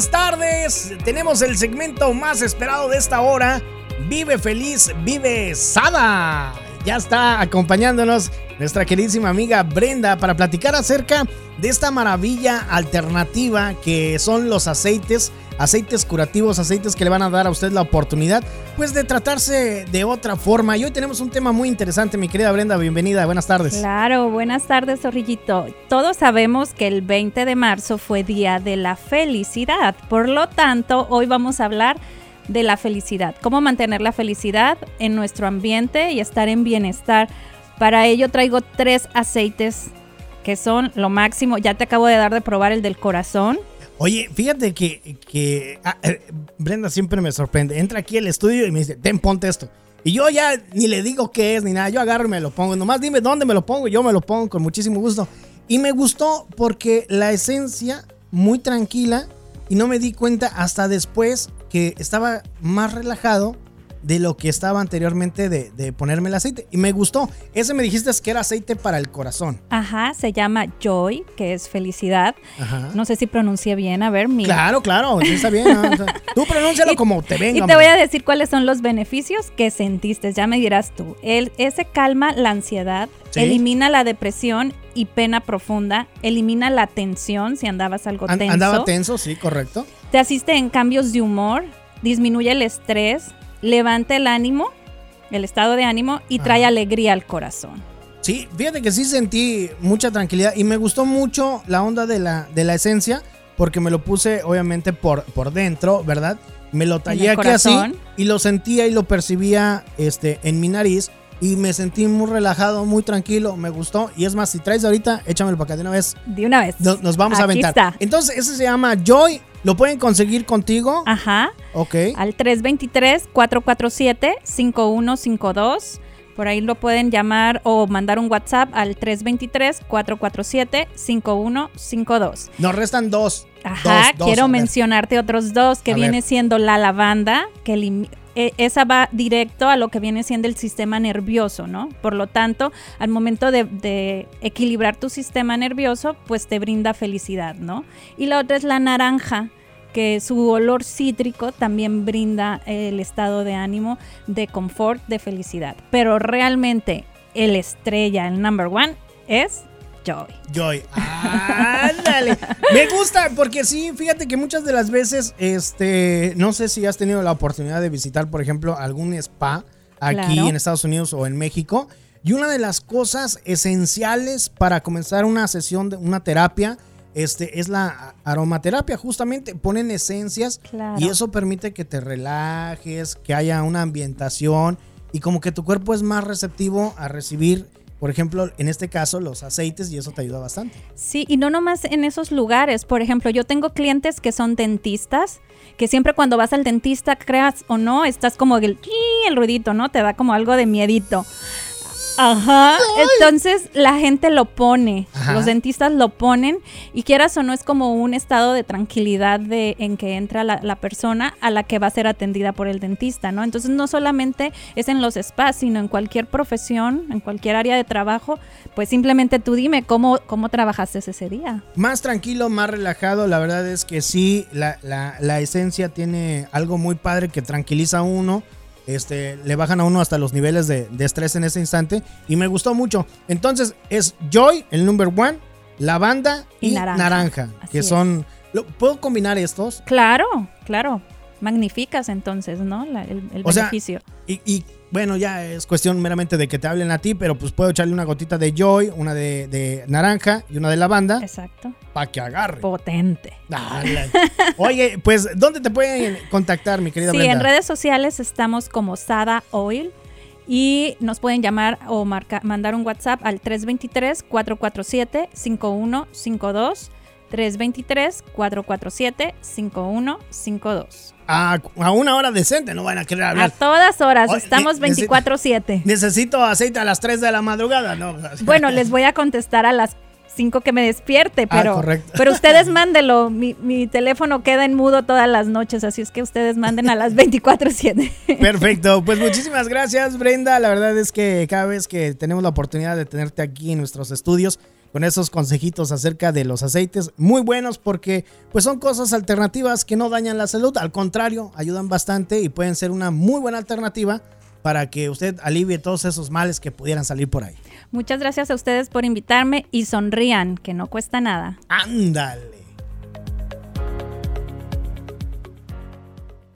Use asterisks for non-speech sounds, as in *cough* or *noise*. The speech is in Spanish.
buenas tardes. Tenemos el segmento más esperado de esta hora. Vive feliz, vive Sada. Ya está acompañándonos nuestra queridísima amiga Brenda para platicar acerca de esta maravilla alternativa que son los aceites, aceites curativos, aceites que le van a dar a usted la oportunidad pues de tratarse de otra forma. Y hoy tenemos un tema muy interesante, mi querida Brenda, bienvenida, buenas tardes. Claro, buenas tardes, Zorrillito. Todos sabemos que el 20 de marzo fue Día de la Felicidad, por lo tanto, hoy vamos a hablar de la felicidad, cómo mantener la felicidad en nuestro ambiente y estar en bienestar. Para ello traigo tres aceites que son lo máximo. Ya te acabo de dar de probar el del corazón. Oye, fíjate que, ah, eh, Brenda siempre me sorprende. Entra aquí al estudio y me dice, ten, ponte esto. Y yo ya ni le digo qué es ni nada. Yo agarro y me lo pongo. Nomás dime dónde me lo pongo. Yo me lo pongo con muchísimo gusto. Y me gustó porque la esencia, muy tranquila. Y no me di cuenta hasta después que estaba más relajado de lo que estaba anteriormente de, ponerme el aceite. Y me gustó. Ese me dijiste que era aceite para el corazón. Ajá, se llama Joy, que es felicidad. Ajá. No sé si pronuncié bien, a ver, mira. Claro, claro, está bien. *laughs* tú pronúncialo como te venga. Y te voy a decir cuáles son los beneficios que sentiste, ya me dirás tú. El, ese calma la ansiedad, elimina la depresión y pena profunda, elimina la tensión si andabas algo tenso. Andaba tenso, sí, correcto. Te asiste en cambios de humor, disminuye el estrés, levanta el ánimo, el estado de ánimo y trae alegría al corazón. Sí, fíjate que sí sentí mucha tranquilidad y me gustó mucho la onda de la, de la esencia porque me lo puse obviamente por, por dentro, ¿verdad? Me lo tallé aquí así y lo sentía y lo percibía este, en mi nariz y me sentí muy relajado, muy tranquilo, me gustó. Y es más, si traes ahorita, échamelo para acá de una vez. De una vez. Nos, vamos a aventar. Entonces, ese se llama Joy. ¿Lo pueden conseguir contigo? Ajá. Ok. Al 323-447-5152. Por ahí lo pueden llamar o mandar un WhatsApp al 323-447-5152. Nos restan dos. Ajá, quiero mencionarte otros dos, que viene siendo la lavanda, que e, esa va directo a lo que viene siendo el sistema nervioso, ¿no? Por lo tanto, al momento de, equilibrar tu sistema nervioso, pues te brinda felicidad, ¿no? Y la otra es la naranja, que su olor cítrico también brinda el estado de ánimo de confort, de felicidad. Pero realmente el estrella, el number one, es Joy. Joy. Ándale. Me gusta porque sí, fíjate que muchas de las veces, este, no sé si has tenido la oportunidad de visitar, por ejemplo, algún spa aquí en Estados Unidos o en México. Y una de las cosas esenciales para comenzar una sesión de una terapia este, es la aromaterapia. Justamente ponen esencias y eso permite que te relajes, que haya una ambientación y como que tu cuerpo es más receptivo a recibir por ejemplo, en este caso, los aceites y eso te ayuda bastante. Sí, y no nomás en esos lugares. Por ejemplo, yo tengo clientes que son dentistas, que siempre cuando vas al dentista, creas o no, estás como el, el ruidito, ¿no? Te da como algo de miedito. Ajá. Entonces la gente lo pone, los dentistas lo ponen y quieras o no es como un estado de tranquilidad de en que entra la, persona a la que va a ser atendida por el dentista, ¿no? Entonces no solamente es en los spas, sino en cualquier profesión, en cualquier área de trabajo, pues simplemente tú dime cómo, cómo trabajaste ese día. Más tranquilo, más relajado, la verdad es que sí, la, la, la esencia tiene algo muy padre que tranquiliza a uno este, le bajan a uno hasta los niveles de, estrés en ese instante. Y me gustó mucho. Entonces es Joy, el number one, lavanda y, naranja. que son... ¿Puedo combinar estos? Claro, claro. Magnificas entonces, ¿no? el, beneficio. y bueno, ya es cuestión meramente de que te hablen a ti, pero pues puedo echarle una gotita de Joy, una de, naranja y una de lavanda. Exacto. Para que agarre. Potente. *laughs* Oye, pues, ¿dónde te pueden contactar, mi querida Sí, en redes sociales estamos como Sada Oil y nos pueden llamar o mandar un WhatsApp al 323-447-5152. 323-447-5152 a, una hora decente, no van a querer hablar. A todas horas, estamos 24-7. Necesito aceite a las 3 de la madrugada, ¿no? Bueno, les *laughs* voy a contestar a las 5 que me despierte, ah, pero, pero ustedes *laughs* mándenlo. Mi, mi, teléfono queda en mudo todas las noches, así es que ustedes manden a las 24-7. Perfecto, pues *laughs* muchísimas gracias, Brenda. La verdad es que cada vez que tenemos la oportunidad de tenerte aquí en nuestros estudios, con esos consejitos acerca de los aceites muy buenos porque pues son cosas alternativas que no dañan la salud, al contrario, ayudan bastante y pueden ser una muy buena alternativa para que usted alivie todos esos males que pudieran salir por ahí. Muchas gracias a ustedes por invitarme y sonrían, que no cuesta nada. Ándale.